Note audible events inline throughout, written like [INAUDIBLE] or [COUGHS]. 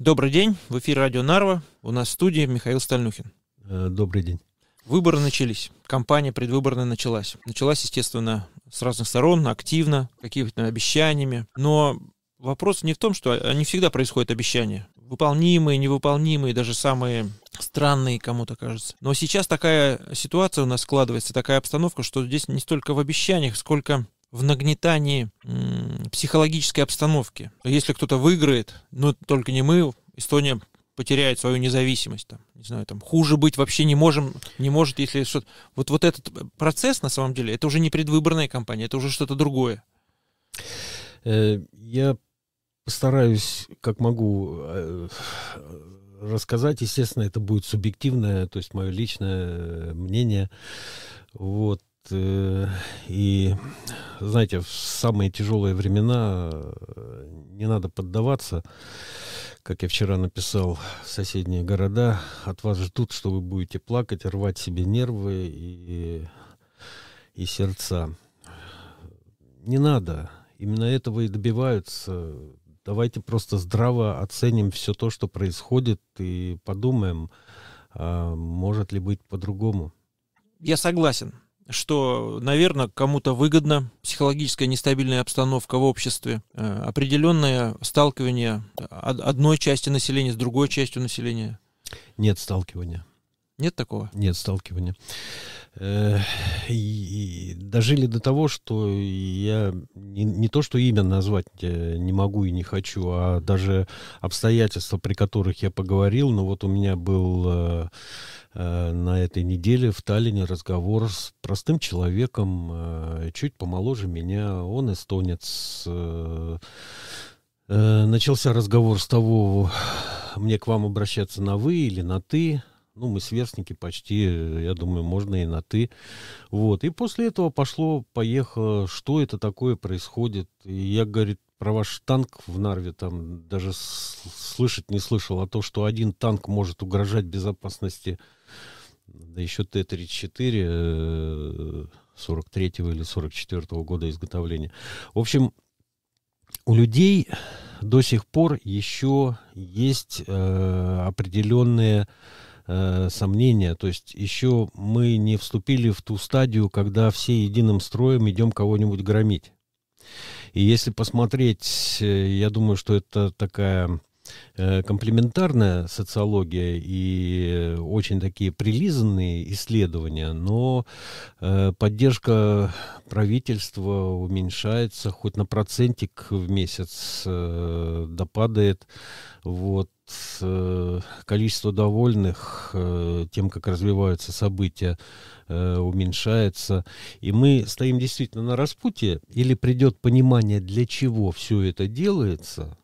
Добрый день, в эфире радио Нарва. У нас в студии Михаил Стальнухин. Э, добрый день. Выборы начались, кампания предвыборная началась. Началась, естественно, с разных сторон, активно, какими-то обещаниями. Но вопрос не в том, что они всегда происходят обещания. Выполнимые, невыполнимые, даже самые странные кому-то кажется. Но сейчас такая ситуация у нас складывается, такая обстановка, что здесь не столько в обещаниях, сколько в нагнетании психологической обстановки. Если кто-то выиграет, но только не мы, Эстония потеряет свою независимость, там, не знаю, там, хуже быть вообще не можем, не может, если что-то... Вот, вот этот процесс, на самом деле, это уже не предвыборная кампания, это уже что-то другое. Э, я постараюсь, как могу, э, рассказать. Естественно, это будет субъективное, то есть мое личное мнение. Вот. Э, и, знаете, в самые тяжелые времена э, не надо поддаваться. Как я вчера написал, соседние города от вас ждут, что вы будете плакать, рвать себе нервы и, и сердца. Не надо. Именно этого и добиваются. Давайте просто здраво оценим все то, что происходит, и подумаем, а может ли быть по-другому. Я согласен что, наверное, кому-то выгодна психологическая нестабильная обстановка в обществе, э, определенное сталкивание одной части населения с другой частью населения. Нет сталкивания. Нет такого? Нет сталкивания. Э, и, и дожили до того, что я не, не то, что имя назвать э, не могу и не хочу, а даже обстоятельства, при которых я поговорил. Но вот у меня был на этой неделе в Таллине разговор с простым человеком, чуть помоложе меня. Он эстонец. Начался разговор с того, мне к вам обращаться на вы или на ты ну, мы сверстники почти, я думаю, можно и на «ты». Вот. И после этого пошло, поехало, что это такое происходит. И я, говорит, про ваш танк в Нарве там даже слышать не слышал, а то, что один танк может угрожать безопасности, да еще Т-34 43-го э, или 44-го года изготовления. В общем, у людей до сих пор еще есть э, определенные э, сомнения. То есть еще мы не вступили в ту стадию, когда все единым строем идем кого-нибудь громить. И если посмотреть, э, я думаю, что это такая комплементарная социология и очень такие прилизанные исследования, но э, поддержка правительства уменьшается, хоть на процентик в месяц э, допадает. Вот э, количество довольных э, тем, как развиваются события, э, уменьшается. И мы стоим действительно на распутье. Или придет понимание, для чего все это делается,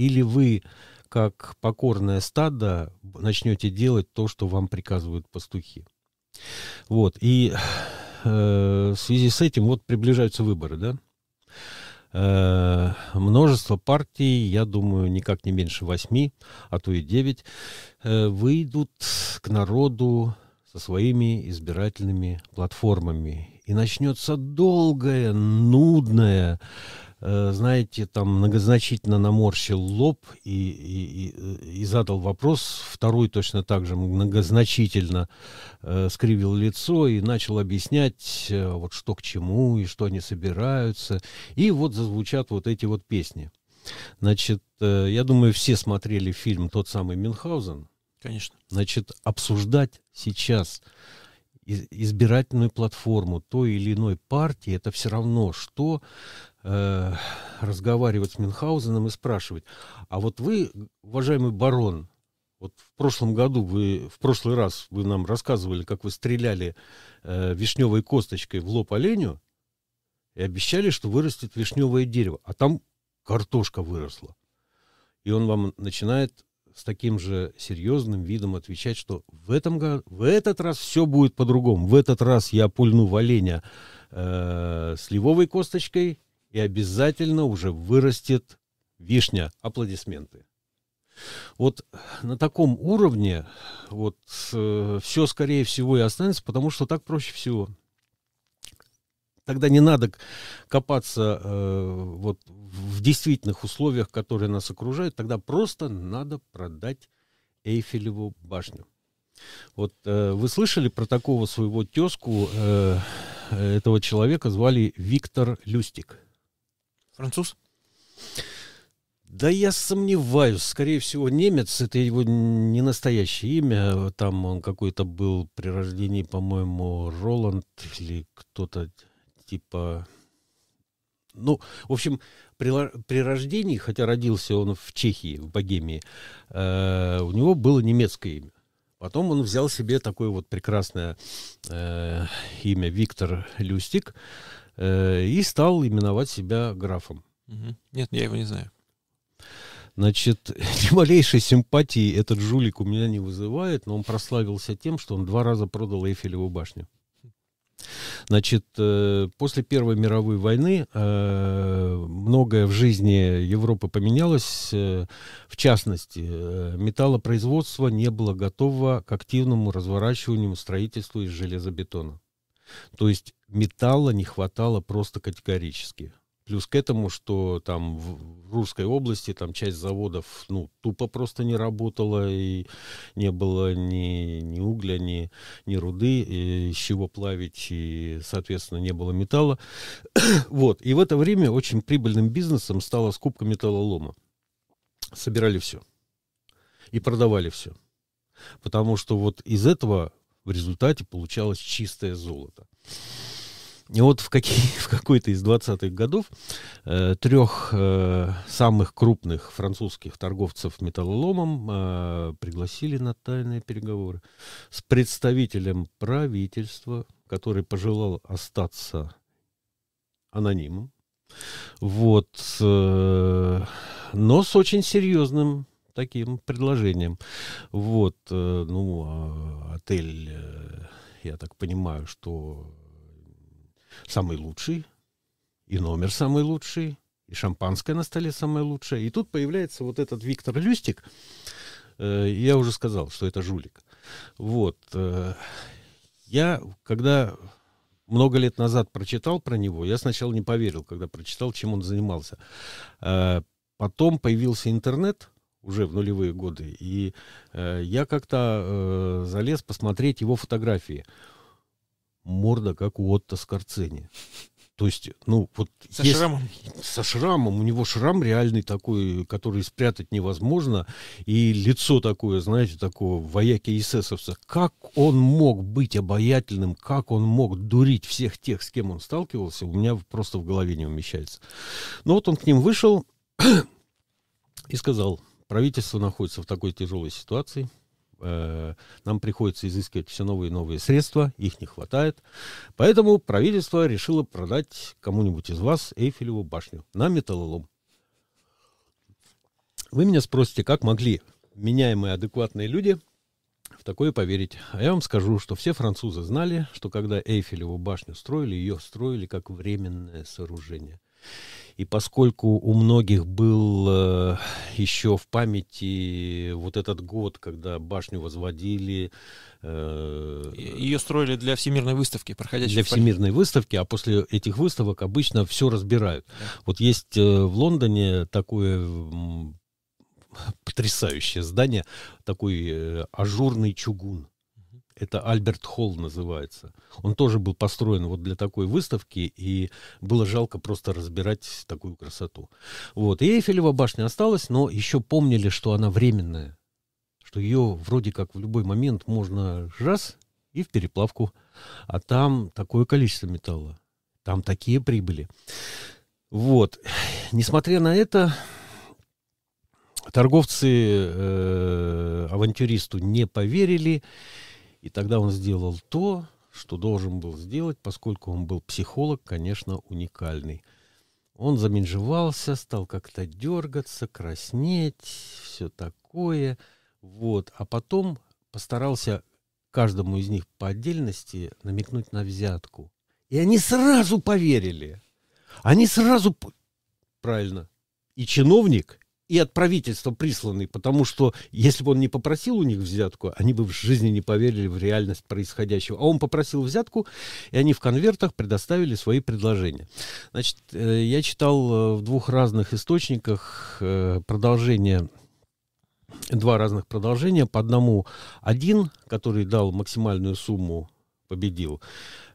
или вы, как покорное стадо, начнете делать то, что вам приказывают пастухи. Вот. И э, в связи с этим вот приближаются выборы, да? Э, множество партий, я думаю, никак не меньше восьми, а то и девять, э, выйдут к народу со своими избирательными платформами. И начнется долгая, нудная знаете, там многозначительно наморщил лоб и, и, и, и задал вопрос, второй точно так же многозначительно э, скривил лицо и начал объяснять, э, вот что к чему и что они собираются. И вот зазвучат вот эти вот песни. Значит, э, я думаю, все смотрели фильм «Тот самый Мюнхгаузен». Конечно. Значит, обсуждать сейчас избирательную платформу той или иной партии, это все равно, что э, разговаривать с Мюнхгаузеном и спрашивать, а вот вы, уважаемый барон, вот в прошлом году вы, в прошлый раз вы нам рассказывали, как вы стреляли э, вишневой косточкой в лоб оленю и обещали, что вырастет вишневое дерево, а там картошка выросла. И он вам начинает с таким же серьезным видом отвечать, что в, этом, в этот раз все будет по-другому. В этот раз я пульну в оленя э, сливовой косточкой, и обязательно уже вырастет вишня. Аплодисменты. Вот на таком уровне вот э, все, скорее всего, и останется, потому что так проще всего. Тогда не надо копаться э, вот в действительных условиях, которые нас окружают. Тогда просто надо продать Эйфелеву башню. Вот э, вы слышали про такого своего тезку? Э, этого человека звали Виктор Люстик. Француз? Да я сомневаюсь. Скорее всего, немец. Это его не настоящее имя. Там он какой-то был при рождении, по-моему, Роланд или кто-то типа... Ну, в общем, при, при рождении, хотя родился он в Чехии, в Богемии, э, у него было немецкое имя. Потом он взял себе такое вот прекрасное э, имя Виктор Люстик э, и стал именовать себя графом. Угу. Нет, я его не знаю. Значит, [LAUGHS] ни малейшей симпатии этот жулик у меня не вызывает, но он прославился тем, что он два раза продал Эйфелеву башню. Значит, э, после Первой мировой войны э, многое в жизни Европы поменялось. Э, в частности, металлопроизводство не было готово к активному разворачиванию строительства из железобетона. То есть металла не хватало просто категорически. Плюс к этому, что там в Русской области там часть заводов ну, тупо просто не работала, и не было ни, ни угля, ни, ни руды, и из чего плавить, и, соответственно, не было металла. [COUGHS] вот. И в это время очень прибыльным бизнесом стала скупка металлолома. Собирали все. И продавали все. Потому что вот из этого в результате получалось чистое золото. И вот в, какие, [LAUGHS] в какой-то из 20-х годов э, трех э, самых крупных французских торговцев металлоломом э, пригласили на тайные переговоры с представителем правительства, который пожелал остаться анонимом. Вот, э, но с очень серьезным таким предложением. Вот, э, ну, а отель, э, я так понимаю, что самый лучший, и номер самый лучший, и шампанское на столе самое лучшее. И тут появляется вот этот Виктор Люстик. Э, я уже сказал, что это жулик. Вот. Э, я, когда много лет назад прочитал про него, я сначала не поверил, когда прочитал, чем он занимался. Э, потом появился интернет, уже в нулевые годы, и я как-то залез посмотреть его фотографии морда, как у Отто Скорцени. То есть, ну, вот... Со есть, шрамом. Со шрамом. У него шрам реальный такой, который спрятать невозможно. И лицо такое, знаете, такого вояки эсэсовца. Как он мог быть обаятельным, как он мог дурить всех тех, с кем он сталкивался, у меня просто в голове не умещается. Но вот он к ним вышел [CLEARS THROAT] и сказал, правительство находится в такой тяжелой ситуации, Э, нам приходится изыскивать все новые и новые средства, их не хватает. Поэтому правительство решило продать кому-нибудь из вас Эйфелеву башню на металлолом. Вы меня спросите, как могли меняемые адекватные люди в такое поверить. А я вам скажу, что все французы знали, что когда Эйфелеву башню строили, ее строили как временное сооружение. И поскольку у многих был э, еще в памяти вот этот год, когда башню возводили... Э, Ее строили для всемирной выставки, проходящей Для всемирной выставки, а после этих выставок обычно все разбирают. Да. Вот есть э, в Лондоне такое потрясающее здание, такой э, ажурный чугун. Это Альберт Холл называется. Он тоже был построен вот для такой выставки, и было жалко просто разбирать такую красоту. Вот. И Эйфелева башня осталась, но еще помнили, что она временная. Что ее вроде как в любой момент можно раз и в переплавку. А там такое количество металла. Там такие прибыли. Вот. Несмотря на это, торговцы э, авантюристу не поверили и тогда он сделал то, что должен был сделать, поскольку он был психолог, конечно, уникальный. Он заминжевался, стал как-то дергаться, краснеть, все такое. Вот. А потом постарался каждому из них по отдельности намекнуть на взятку. И они сразу поверили. Они сразу... Правильно. И чиновник, и от правительства присланный, потому что если бы он не попросил у них взятку, они бы в жизни не поверили в реальность происходящего. А он попросил взятку, и они в конвертах предоставили свои предложения. Значит, э, я читал э, в двух разных источниках э, продолжение два разных продолжения. По одному один, который дал максимальную сумму, победил.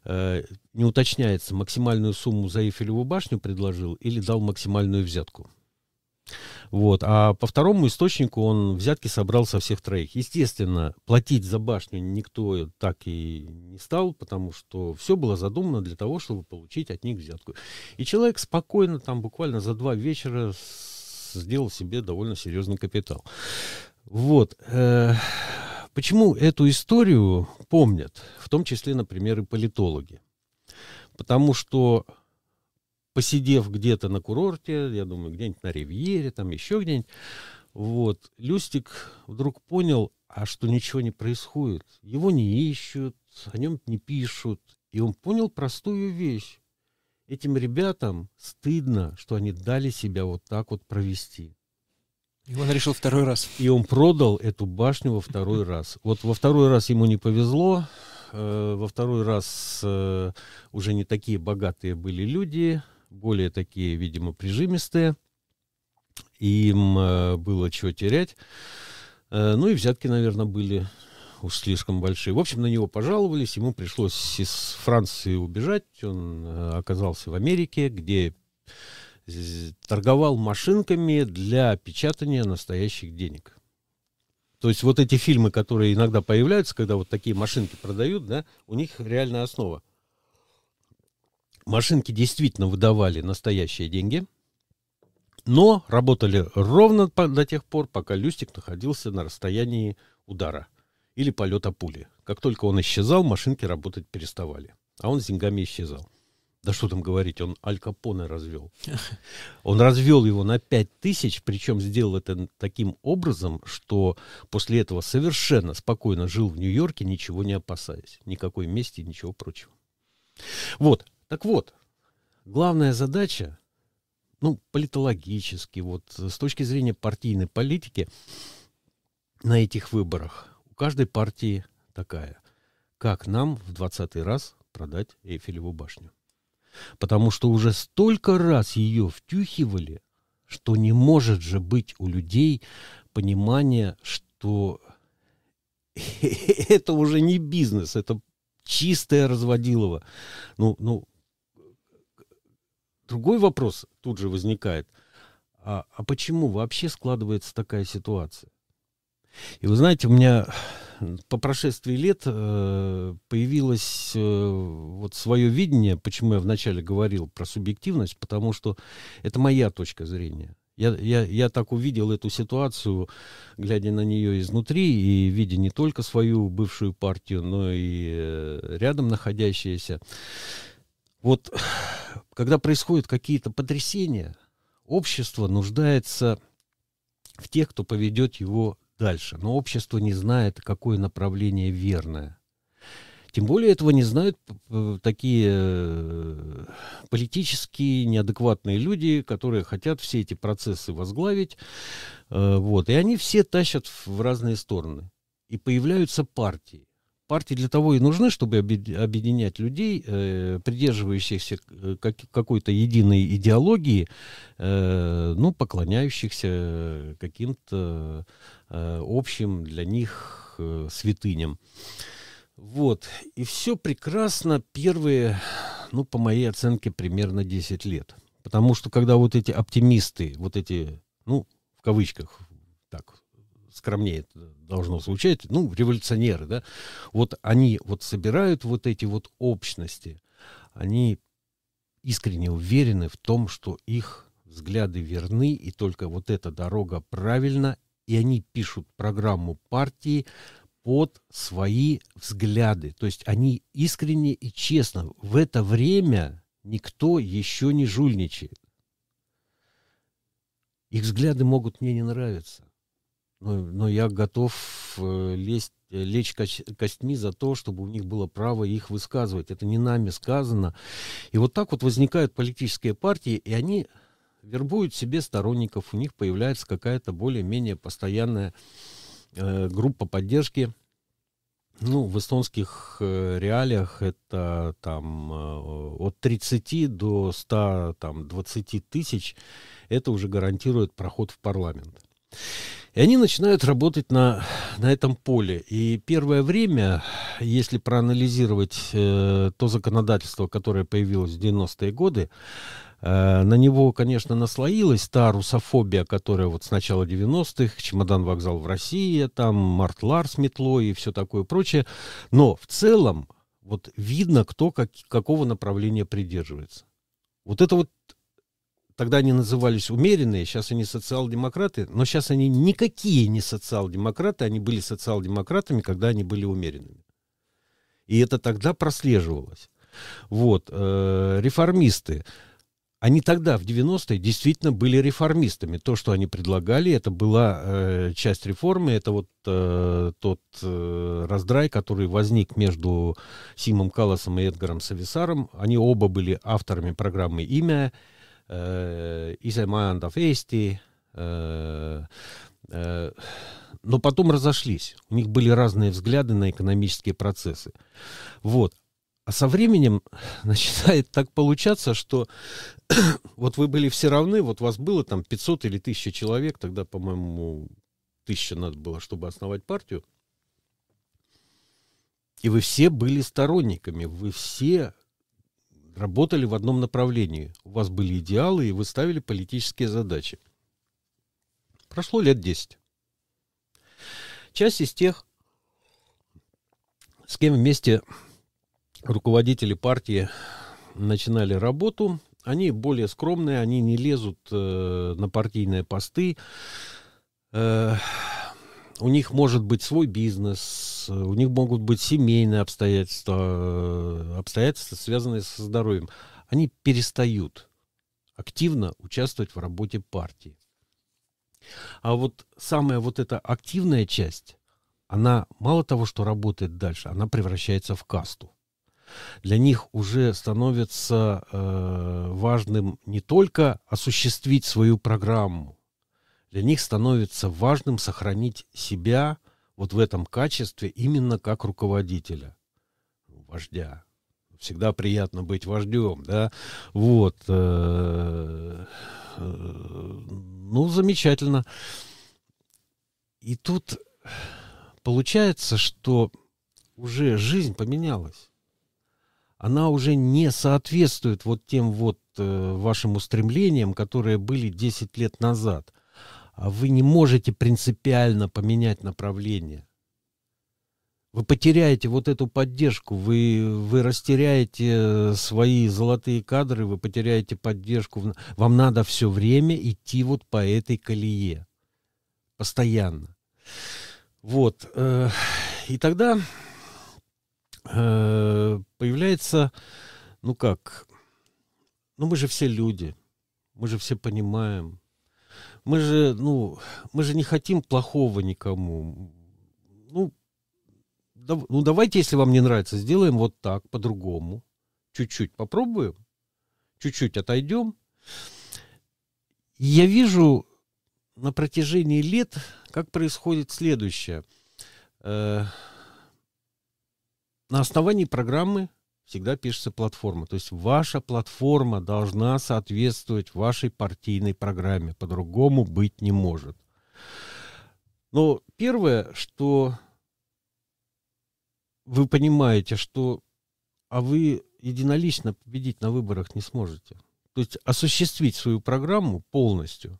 Не уточняется, максимальную сумму за Эйфелеву башню предложил или дал максимальную взятку. Вот. А по второму источнику он взятки собрал со всех троих. Естественно, платить за башню никто так и не стал, потому что все было задумано для того, чтобы получить от них взятку. И человек спокойно, там буквально за два вечера сделал себе довольно серьезный капитал. Вот. Э, почему эту историю помнят, в том числе, например, и политологи? Потому что посидев где-то на курорте, я думаю, где-нибудь на Ривьере, там еще где-нибудь, вот, Люстик вдруг понял, а что ничего не происходит. Его не ищут, о нем не пишут. И он понял простую вещь. Этим ребятам стыдно, что они дали себя вот так вот провести. И он решил второй раз. И он продал эту башню во второй [LAUGHS] раз. Вот во второй раз ему не повезло. Э, во второй раз э, уже не такие богатые были люди более такие, видимо, прижимистые. Им э, было чего терять. Э, ну и взятки, наверное, были уж слишком большие. В общем, на него пожаловались, ему пришлось из Франции убежать. Он э, оказался в Америке, где торговал машинками для печатания настоящих денег. То есть вот эти фильмы, которые иногда появляются, когда вот такие машинки продают, да, у них реальная основа машинки действительно выдавали настоящие деньги, но работали ровно до тех пор, пока люстик находился на расстоянии удара или полета пули. Как только он исчезал, машинки работать переставали. А он с деньгами исчезал. Да что там говорить, он Аль Капоне развел. [LAUGHS] Он развел его на 5 тысяч, причем сделал это таким образом, что после этого совершенно спокойно жил в Нью-Йорке, ничего не опасаясь. Никакой мести, ничего прочего. Вот, так вот, главная задача, ну, политологически, вот с точки зрения партийной политики на этих выборах у каждой партии такая. Как нам в двадцатый раз продать Эйфелеву башню? Потому что уже столько раз ее втюхивали, что не может же быть у людей понимания, что [LAUGHS] это уже не бизнес, это чистое разводилово. Ну, ну, Другой вопрос тут же возникает. А, а почему вообще складывается такая ситуация? И вы знаете, у меня по прошествии лет э, появилось э, вот свое видение, почему я вначале говорил про субъективность, потому что это моя точка зрения. Я, я, я так увидел эту ситуацию, глядя на нее изнутри и видя не только свою бывшую партию, но и э, рядом находящиеся. Вот когда происходят какие-то потрясения, общество нуждается в тех, кто поведет его дальше. Но общество не знает, какое направление верное. Тем более этого не знают такие э, политические неадекватные люди, которые хотят все эти процессы возглавить. Э, вот. И они все тащат в разные стороны. И появляются партии партии для того и нужны, чтобы объединять людей, э, придерживающихся э, как, какой-то единой идеологии, э, ну, поклоняющихся каким-то э, общим для них э, святыням. Вот. И все прекрасно первые, ну, по моей оценке, примерно 10 лет. Потому что когда вот эти оптимисты, вот эти, ну, в кавычках, так, скромнее это должно звучать, ну, революционеры, да, вот они вот собирают вот эти вот общности, они искренне уверены в том, что их взгляды верны, и только вот эта дорога правильна, и они пишут программу партии под свои взгляды. То есть они искренне и честно. В это время никто еще не жульничает. Их взгляды могут мне не нравиться. Но, но я готов э, лезть, э, лечь костьми за то, чтобы у них было право их высказывать. Это не нами сказано. И вот так вот возникают политические партии, и они вербуют себе сторонников, у них появляется какая-то более-менее постоянная э, группа поддержки. Ну, в эстонских э, реалиях это там э, от 30 до 100, там, 20 тысяч. Это уже гарантирует проход в парламент. И они начинают работать на, на этом поле. И первое время, если проанализировать э, то законодательство, которое появилось в 90-е годы, э, на него, конечно, наслоилась та русофобия, которая вот с начала 90-х, чемодан-вокзал в России, там Мартлар с метлой и все такое прочее. Но в целом вот видно, кто как, какого направления придерживается. Вот это вот Тогда они назывались умеренные, сейчас они социал-демократы, но сейчас они никакие не социал-демократы, они были социал-демократами, когда они были умеренными. И это тогда прослеживалось. Вот, э, реформисты, они тогда, в 90-е, действительно были реформистами. То, что они предлагали, это была э, часть реформы, это вот э, тот э, раздрай, который возник между Симом Калласом и Эдгаром Сависаром. Они оба были авторами программы «Имя», ise majandav Eesti, но потом разошлись. У них были разные взгляды на экономические процессы. Вот. А со временем [LAUGHS] начинает так получаться, что [COUGHS] вот вы были все равны, вот вас было там 500 или 1000 человек, тогда, по-моему, 1000 надо было, чтобы основать партию. И вы все были сторонниками, вы все работали в одном направлении. У вас были идеалы, и вы ставили политические задачи. Прошло лет 10. Часть из тех, с кем вместе руководители партии начинали работу, они более скромные, они не лезут э, на партийные посты. Э, у них может быть свой бизнес, у них могут быть семейные обстоятельства, э, обстоятельства, связанные со здоровьем. Они перестают активно участвовать в работе партии. А вот самая вот эта активная часть, она мало того, что работает дальше, она превращается в касту. Для них уже становится э, важным не только осуществить свою программу, для них становится важным сохранить себя вот в этом качестве именно как руководителя, вождя. Всегда приятно быть вождем, да. Вот. Э, э, ну, замечательно. И тут получается, что уже жизнь поменялась. Она уже не соответствует вот тем вот э, вашим устремлениям, которые были 10 лет назад – вы не можете принципиально поменять направление. Вы потеряете вот эту поддержку, вы, вы растеряете свои золотые кадры, вы потеряете поддержку. Вам надо все время идти вот по этой колее. Постоянно. Вот. Э, и тогда э, появляется, ну как, ну мы же все люди, мы же все понимаем, мы же, ну, мы же не хотим плохого никому. Ну, да, ну давайте, если вам не нравится, сделаем вот так, по-другому. Чуть-чуть попробуем, чуть-чуть отойдем. Я вижу на протяжении лет, как происходит следующее. Э, на основании программы всегда пишется платформа. То есть ваша платформа должна соответствовать вашей партийной программе. По-другому быть не может. Но первое, что вы понимаете, что а вы единолично победить на выборах не сможете. То есть осуществить свою программу полностью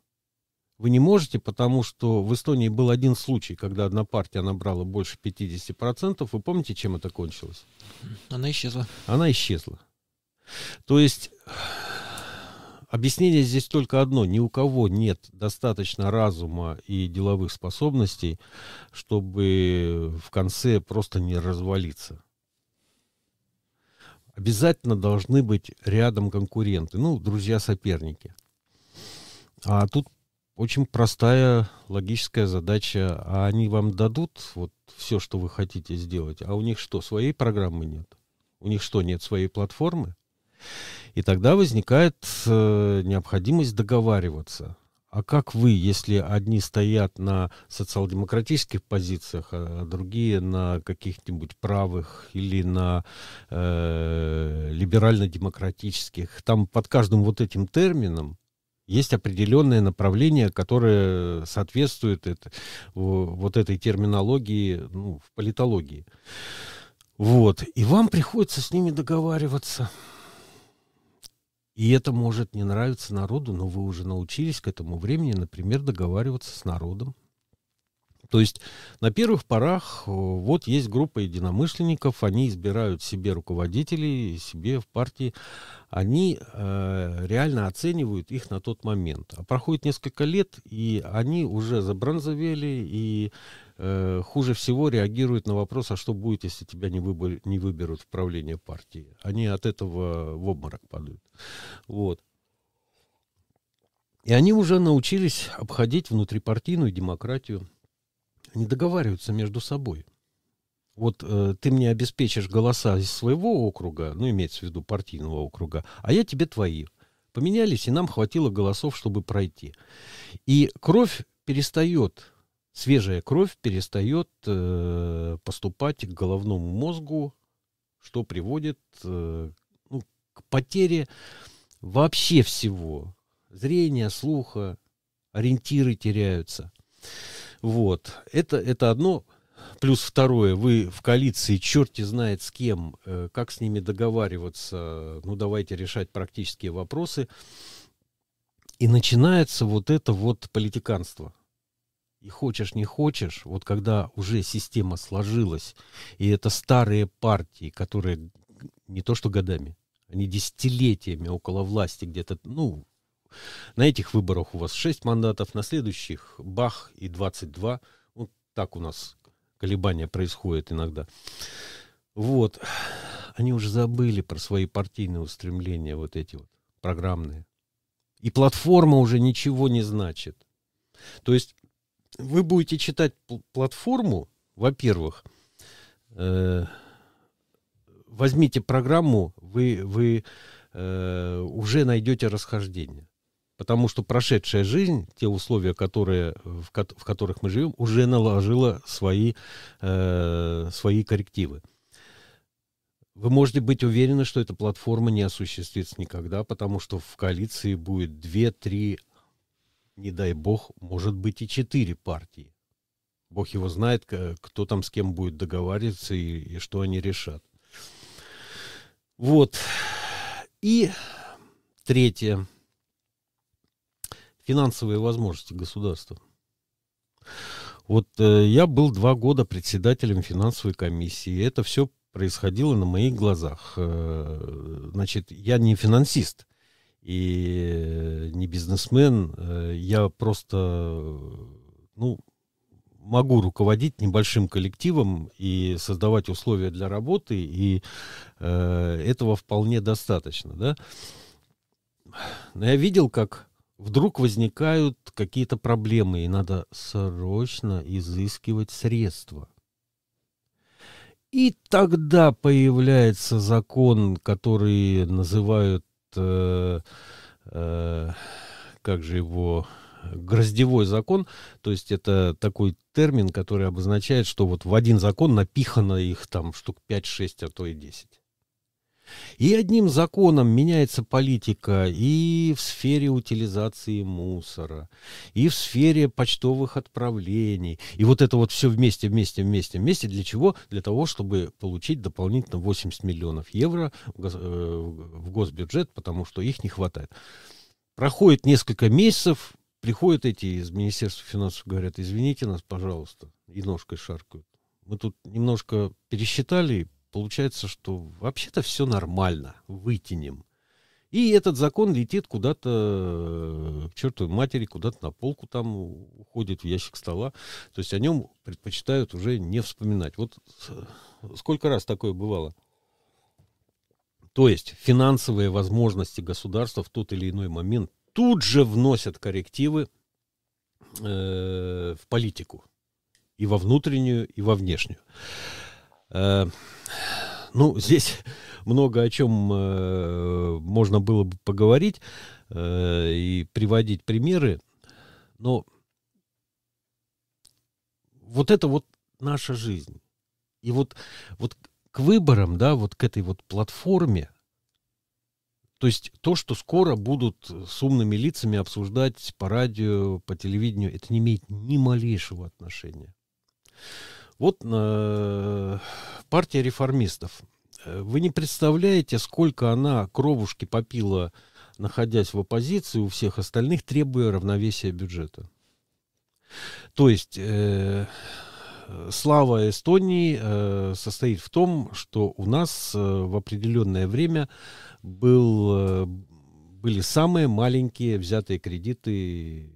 вы не можете, потому что в Эстонии был один случай, когда одна партия набрала больше 50%. Вы помните, чем это кончилось? Она исчезла. Она исчезла. То есть объяснение здесь только одно. Ни у кого нет достаточно разума и деловых способностей, чтобы в конце просто не развалиться. Обязательно должны быть рядом конкуренты, ну, друзья-соперники. А тут очень простая логическая задача. А они вам дадут вот все, что вы хотите сделать, а у них что, своей программы нет? У них что, нет своей платформы? И тогда возникает э, необходимость договариваться. А как вы, если одни стоят на социал-демократических позициях, а другие на каких-нибудь правых или на э, либерально-демократических, там под каждым вот этим термином есть определенное направление, которое соответствует это, вот этой терминологии ну, в политологии. Вот. И вам приходится с ними договариваться. И это может не нравиться народу, но вы уже научились к этому времени, например, договариваться с народом. То есть на первых порах вот есть группа единомышленников, они избирают себе руководителей, себе в партии, они э, реально оценивают их на тот момент. А проходит несколько лет, и они уже забронзовели, и э, хуже всего реагируют на вопрос, а что будет, если тебя не, выбор, не выберут в правление партии. Они от этого в обморок падают. Вот. И они уже научились обходить внутрипартийную демократию не договариваются между собой. Вот э, ты мне обеспечишь голоса из своего округа, ну, имеется в виду партийного округа, а я тебе твои. Поменялись, и нам хватило голосов, чтобы пройти. И кровь перестает, свежая кровь перестает э, поступать к головному мозгу, что приводит э, ну, к потере вообще всего. Зрения, слуха, ориентиры теряются. Вот. Это, это одно. Плюс второе, вы в коалиции, черти знает с кем, э, как с ними договариваться, ну давайте решать практические вопросы. И начинается вот это вот политиканство. И хочешь, не хочешь, вот когда уже система сложилась, и это старые партии, которые не то что годами, они десятилетиями около власти где-то, ну, на этих выборах у вас 6 мандатов, на следующих бах и 22. Вот так у нас колебания происходят иногда. Вот. Они уже забыли про свои партийные устремления, вот эти вот программные. И платформа уже ничего не значит. То есть вы будете читать платформу, во-первых, э, возьмите программу, вы, вы э, уже найдете расхождение. Потому что прошедшая жизнь, те условия, которые, в, ко в которых мы живем, уже наложила свои, э, свои коррективы. Вы можете быть уверены, что эта платформа не осуществится никогда, потому что в коалиции будет две, три, не дай бог, может быть и четыре партии. Бог его знает, кто там с кем будет договариваться и, и что они решат. Вот. И третье финансовые возможности государства. Вот э, я был два года председателем финансовой комиссии. Это все происходило на моих глазах. Э, значит, я не финансист и не бизнесмен. Э, я просто, ну, могу руководить небольшим коллективом и создавать условия для работы, и э, этого вполне достаточно, да. Но я видел, как вдруг возникают какие-то проблемы, и надо срочно изыскивать средства. И тогда появляется закон, который называют, э, э, как же его, гроздевой закон, то есть это такой термин, который обозначает, что вот в один закон напихано их там штук 5-6, а то и 10. И одним законом меняется политика и в сфере утилизации мусора, и в сфере почтовых отправлений. И вот это вот все вместе, вместе, вместе, вместе. Для чего? Для того, чтобы получить дополнительно 80 миллионов евро в э, госбюджет, потому что их не хватает. Проходит несколько месяцев, приходят эти из Министерства финансов, говорят, извините нас, пожалуйста, и ножкой шаркают. Мы тут немножко пересчитали, получается, что вообще-то все нормально, вытянем. И этот закон летит куда-то к чертовой матери, куда-то на полку там уходит в ящик стола. То есть о нем предпочитают уже не вспоминать. Вот сколько раз такое бывало. То есть финансовые возможности государства в тот или иной момент тут же вносят коррективы э, в политику. И во внутреннюю, и во внешнюю. Э, ну, здесь много о чем э, можно было бы поговорить э, и приводить примеры, но вот это вот наша жизнь. И вот, вот к выборам, да, вот к этой вот платформе, то есть то, что скоро будут с умными лицами обсуждать по радио, по телевидению, это не имеет ни малейшего отношения. Вот э, партия реформистов. Э, вы не представляете, сколько она кровушки попила, находясь в оппозиции у всех остальных, требуя равновесия бюджета. То есть э, слава Эстонии э, состоит в том, что у нас э, в определенное время был, э, были самые маленькие взятые кредиты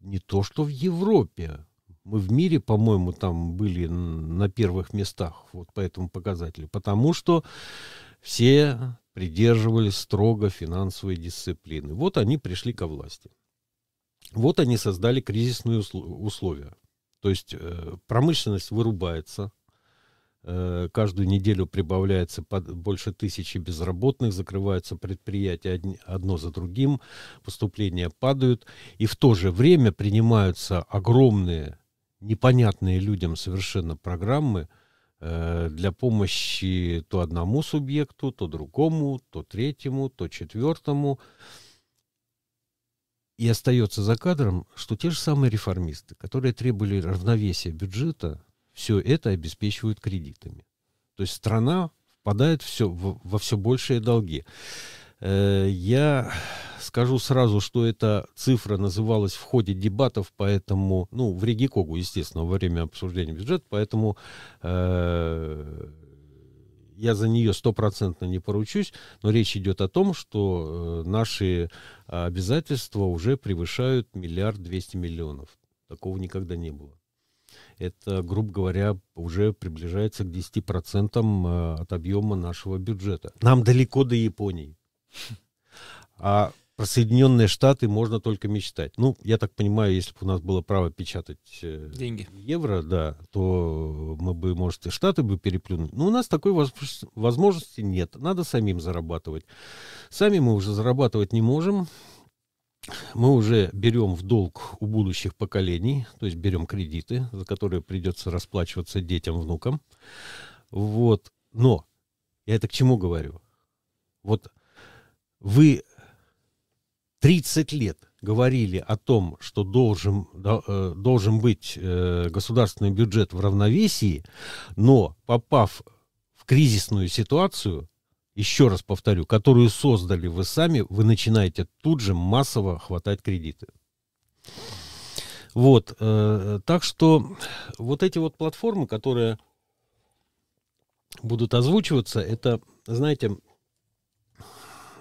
не то что в Европе. Мы в мире, по-моему, там были на первых местах вот по этому показателю. Потому что все придерживались строго финансовой дисциплины. Вот они пришли ко власти. Вот они создали кризисные условия. То есть э, промышленность вырубается, Э, каждую неделю прибавляется больше тысячи безработных, закрываются предприятия одно за другим, поступления падают, и в то же время принимаются огромные, непонятные людям совершенно программы э, для помощи то одному субъекту, то другому, то третьему, то четвертому. И остается за кадром, что те же самые реформисты, которые требовали равновесия бюджета, все это обеспечивают кредитами. То есть страна впадает все, в, во все большие долги. Э, я скажу сразу, что эта цифра называлась в ходе дебатов, поэтому, ну, в Регикогу, естественно, во время обсуждения бюджета, поэтому э, я за нее стопроцентно не поручусь, но речь идет о том, что э, наши обязательства уже превышают миллиард двести миллионов. Такого никогда не было это, грубо говоря, уже приближается к 10% э, от объема нашего бюджета. Нам далеко до Японии. А про Соединенные Штаты можно только мечтать. Ну, я так понимаю, если бы у нас было право печатать э, деньги евро, да, то мы бы, может, и Штаты бы переплюнули. Но у нас такой возможности нет. Надо самим зарабатывать. Сами мы уже зарабатывать не можем мы уже берем в долг у будущих поколений, то есть берем кредиты, за которые придется расплачиваться детям, внукам. Вот. Но я это к чему говорю? Вот вы 30 лет говорили о том, что должен, э, должен быть э, государственный бюджет в равновесии, но попав в кризисную ситуацию, еще раз повторю, которую создали вы сами, вы начинаете тут же массово хватать кредиты. Вот, э, так что вот эти вот платформы, которые будут озвучиваться, это, знаете,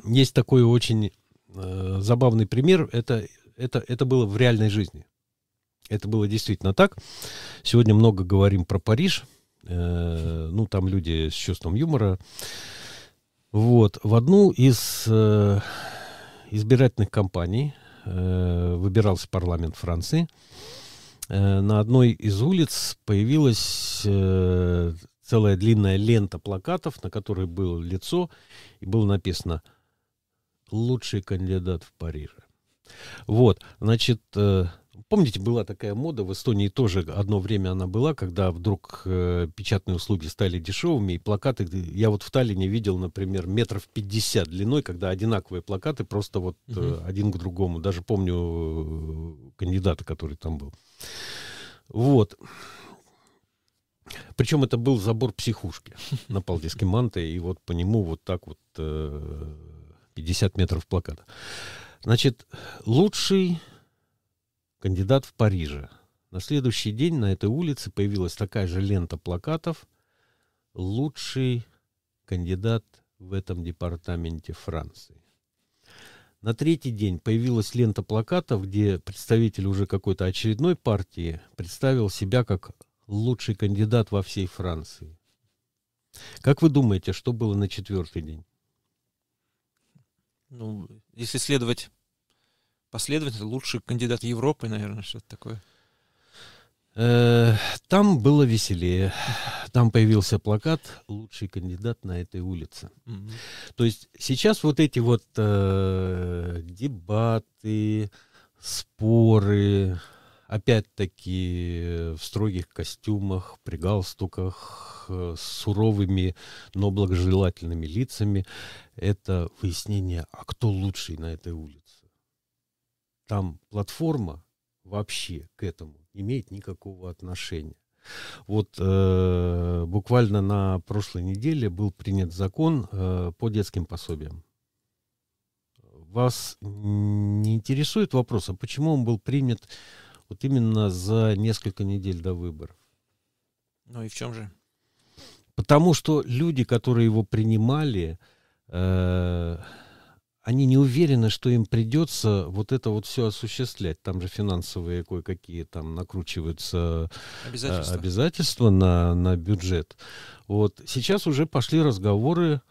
есть такой очень э, забавный пример, это, это, это было в реальной жизни. Это было действительно так. Сегодня много говорим про Париж. Э, ну, там люди с чувством юмора. Вот. В одну из э, избирательных кампаний э, выбирался парламент Франции. Э, на одной из улиц появилась э, целая длинная лента плакатов, на которой было лицо, и было написано «Лучший кандидат в Париже». Вот, значит, э, Помните, была такая мода, в Эстонии тоже одно время она была, когда вдруг э, печатные услуги стали дешевыми, и плакаты, я вот в Таллине видел, например, метров 50 длиной, когда одинаковые плакаты, просто вот угу. один к другому. Даже помню э, кандидата, который там был. Вот. Причем это был забор психушки на Палдиске Манте, и вот по нему вот так вот э, 50 метров плаката. Значит, лучший кандидат в Париже. На следующий день на этой улице появилась такая же лента плакатов «Лучший кандидат в этом департаменте Франции». На третий день появилась лента плакатов, где представитель уже какой-то очередной партии представил себя как лучший кандидат во всей Франции. Как вы думаете, что было на четвертый день? Ну, если следовать последовательно лучший кандидат Европы, наверное, что-то такое. Э, там было веселее. там появился плакат «Лучший кандидат на этой улице». Mm-hmm. То есть сейчас вот эти вот э, дебаты, споры, опять-таки в строгих костюмах, при галстуках, э, с суровыми, но благожелательными лицами, это выяснение, а кто лучший на этой улице. Там платформа вообще к этому имеет никакого отношения. Вот э, буквально на прошлой неделе был принят закон э, по детским пособиям. Вас не интересует вопрос, а почему он был принят вот именно за несколько недель до выборов? Ну и в чем же? Потому что люди, которые его принимали, э, они не уверены, что им придется вот это вот все осуществлять. Там же финансовые кое-какие там накручиваются э, обязательства, обязательства на, на бюджет. Вот сейчас уже пошли разговоры,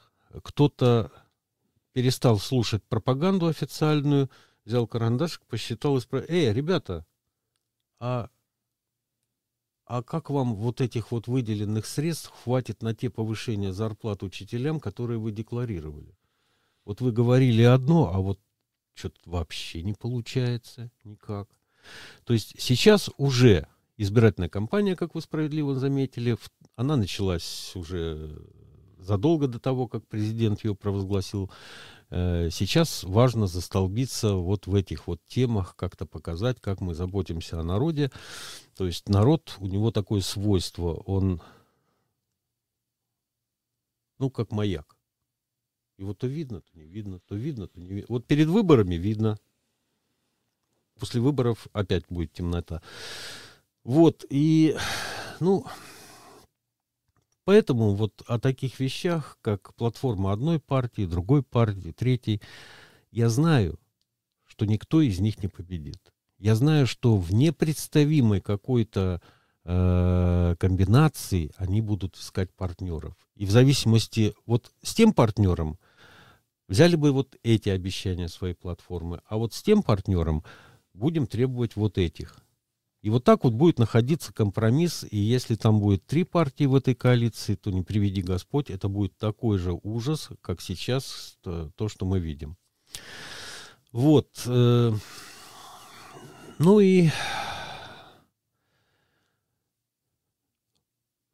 кто-то перестал слушать пропаганду официальную, взял карандашик, посчитал и спросил, эй, ребята, а, а как вам вот этих вот выделенных средств хватит на те повышения зарплат учителям, которые вы декларировали? Вот вы говорили одно, а вот что-то вообще не получается никак. То есть сейчас уже избирательная кампания, как вы справедливо заметили, она началась уже задолго до того, как президент ее провозгласил. Э, сейчас важно застолбиться вот в этих вот темах, как-то показать, как мы заботимся о народе. То есть народ, у него такое свойство, он, ну, как маяк. Его то видно, то не видно, то видно, то не видно. Вот перед выборами видно. После выборов опять будет темнота. Вот, и, ну, поэтому вот о таких вещах, как платформа одной партии, другой партии, третьей, я знаю, что никто из них не победит. Я знаю, что в непредставимой какой-то э, комбинации они будут искать партнеров. И в зависимости вот с тем партнером, Взяли бы вот эти обещания своей платформы, а вот с тем партнером будем требовать вот этих. И вот так вот будет находиться компромисс, и если там будет три партии в этой коалиции, то не приведи Господь, это будет такой же ужас, как сейчас то, то что мы видим. Вот. Э, ну и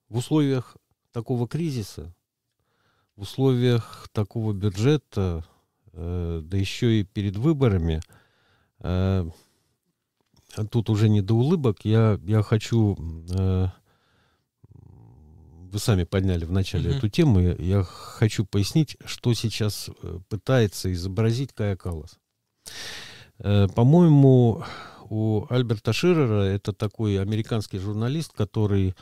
в условиях такого кризиса в условиях такого бюджета, э, да еще и перед выборами, э, тут уже не до улыбок, я, я хочу... Э, вы сами подняли в начале mm-hmm. эту тему, я, я хочу пояснить, что сейчас э, пытается изобразить Кая Калас. Э, по-моему, у Альберта Ширера, это такой американский журналист, который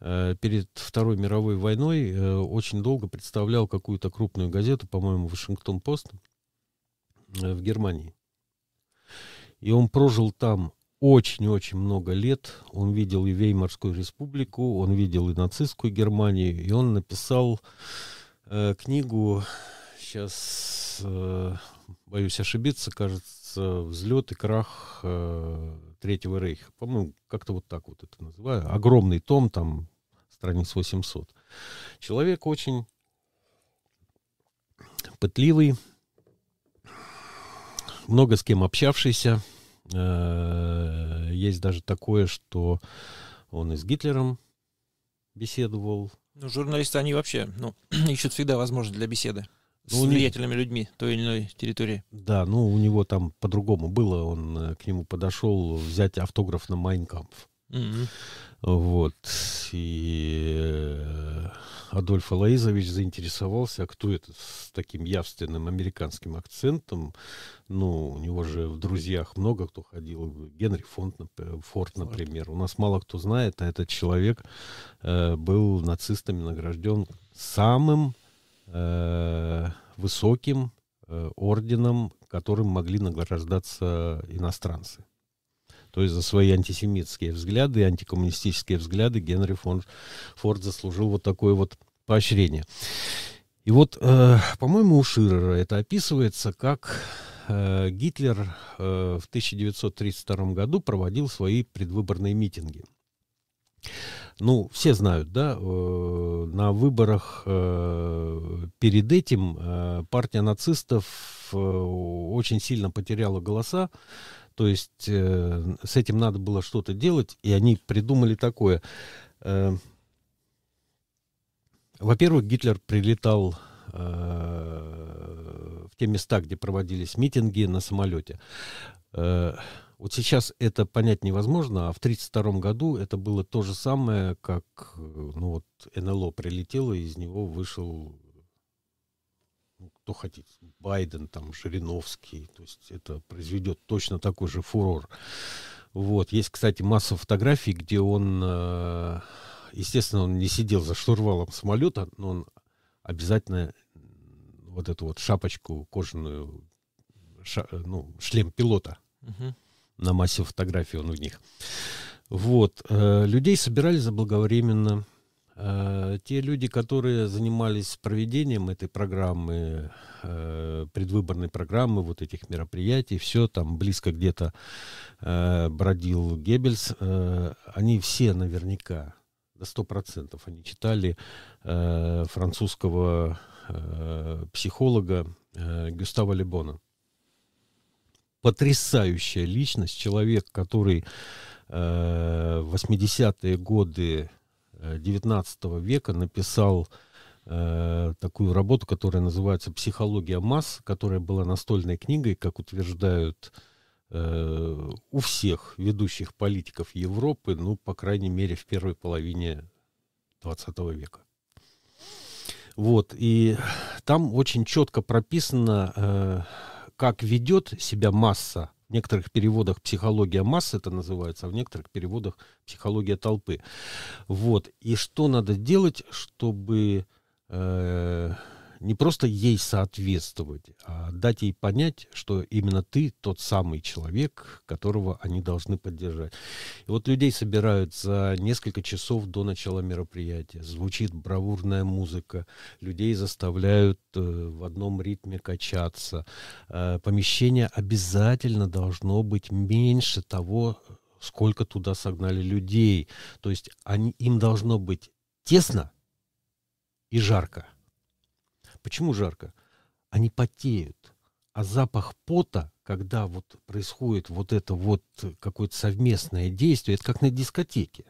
Э, перед Второй мировой войной э, очень долго представлял какую-то крупную газету, по-моему, Вашингтон-Пост э, в Германии. И он прожил там очень-очень много лет. Он видел и Веймарскую республику, он видел и нацистскую Германию, и он написал э, книгу, сейчас э, боюсь ошибиться, кажется, «Взлет и крах э, Третьего Рейха. По-моему, как-то вот так вот это называю. Огромный том, там страниц 800. Человек очень пытливый, много с кем общавшийся. Э, есть даже такое, что он и с Гитлером беседовал. Ну, журналисты, они вообще ну, [CLEARS THROAT] ищут всегда возможность для беседы с ну, влиятельными людьми той или иной территории. Да, ну у него там по-другому было. Он э, к нему подошел взять автограф на Майнкампф. Mm-hmm. Вот. И э, Адольф Алаизович заинтересовался, а кто это с таким явственным американским акцентом. Ну, у него же в друзьях много кто ходил. Генри Форд, Форд например. У нас мало кто знает, а этот человек э, был нацистами награжден самым э, высоким э, орденом, которым могли награждаться иностранцы. То есть за свои антисемитские взгляды антикоммунистические взгляды Генри Фон, Форд заслужил вот такое вот поощрение. И вот, э, по-моему, у Ширера это описывается, как э, Гитлер э, в 1932 году проводил свои предвыборные митинги. ну, все знают, да, э, на выборах э, перед этим э, партия нацистов очень сильно потеряла голоса, то есть с этим надо было что-то делать, и они придумали такое. Во-первых, Гитлер прилетал в те места, где проводились митинги на самолете. Вот сейчас это понять невозможно, а в 1932 году это было то же самое, как ну вот НЛО прилетело, и из него вышел, кто хотите, Байден, там, Жириновский. То есть это произведет точно такой же фурор. Вот. Есть, кстати, масса фотографий, где он, э, естественно, он не сидел за штурвалом самолета, но он обязательно вот эту вот шапочку кожаную, ша, ну, шлем пилота. Uh-huh на массе фотографий он у них. Вот. Э, людей собирали заблаговременно. Э, те люди, которые занимались проведением этой программы, э, предвыборной программы, вот этих мероприятий, все там близко где-то бродил Геббельс, они все наверняка, до сто процентов, они читали французского психолога Гюстава Лебона. Потрясающая личность, человек, который э, в 80-е годы 19 э, века написал э, такую работу, которая называется «Психология масс», которая была настольной книгой, как утверждают э, у всех ведущих политиков Европы, ну, по крайней мере, в первой половине 20 века. Вот, и там очень четко прописано, э, как ведет себя масса. В некоторых переводах психология массы это называется, а в некоторых переводах психология толпы. Вот. И что надо делать, чтобы э, не просто ей соответствовать, а дать ей понять, что именно ты тот самый человек, которого они должны поддержать. И вот людей собирают за несколько часов до начала мероприятия. Звучит бравурная музыка, людей заставляют э, в одном ритме качаться. Э, помещение обязательно должно быть меньше того, сколько туда согнали людей. То есть они, им должно быть тесно и жарко. Почему жарко? Они потеют. А запах пота, когда вот происходит вот это вот какое-то совместное действие, это как на дискотеке.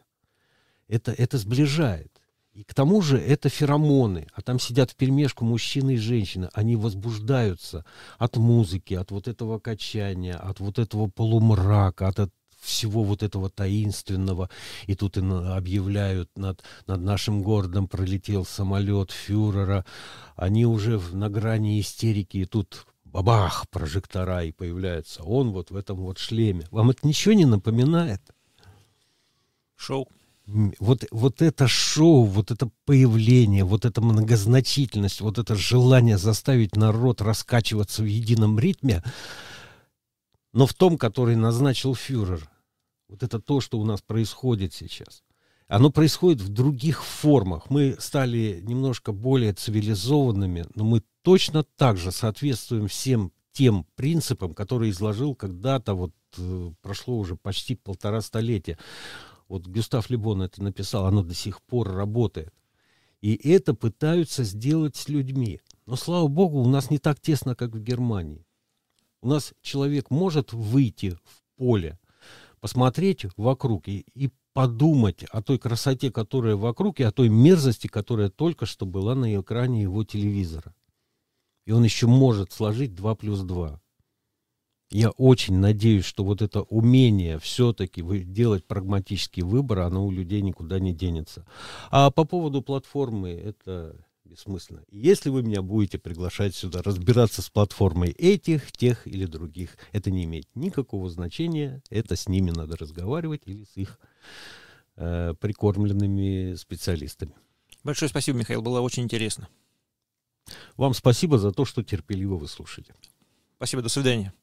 Это, это сближает. И к тому же это феромоны, а там сидят в перемешку мужчины и женщины. Они возбуждаются от музыки, от вот этого качания, от вот этого полумрака, от, всего вот этого таинственного. И тут и объявляют, над, над нашим городом пролетел самолет фюрера. Они уже на грани истерики, и тут бабах, прожектора, и появляется он вот в этом вот шлеме. Вам это ничего не напоминает? Шоу. Вот, вот это шоу, вот это появление, вот эта многозначительность, вот это желание заставить народ раскачиваться в едином ритме, но в том, который назначил фюрер. Вот это то, что у нас происходит сейчас. Оно происходит в других формах. Мы стали немножко более цивилизованными, но мы точно так же соответствуем всем тем принципам, которые изложил когда-то, вот э, прошло уже почти полтора столетия. Вот Гюстав Лебон это написал, оно до сих пор работает. И это пытаются сделать с людьми. Но, слава богу, у нас не так тесно, как в Германии. У нас человек может выйти в поле, посмотреть вокруг и, и подумать о той красоте, которая вокруг, и о той мерзости, которая только что была на экране его телевизора. И он еще может сложить 2 плюс 2. Я очень надеюсь, что вот это умение все-таки делать прагматический выбор, оно у людей никуда не денется. А по поводу платформы, это бессмысленно. Если вы меня будете приглашать сюда разбираться с платформой этих, тех или других, это не имеет никакого значения. Это с ними надо разговаривать или с их э, прикормленными специалистами. Большое спасибо, Михаил, было очень интересно. Вам спасибо за то, что терпеливо вы слушаете. Спасибо, до свидания.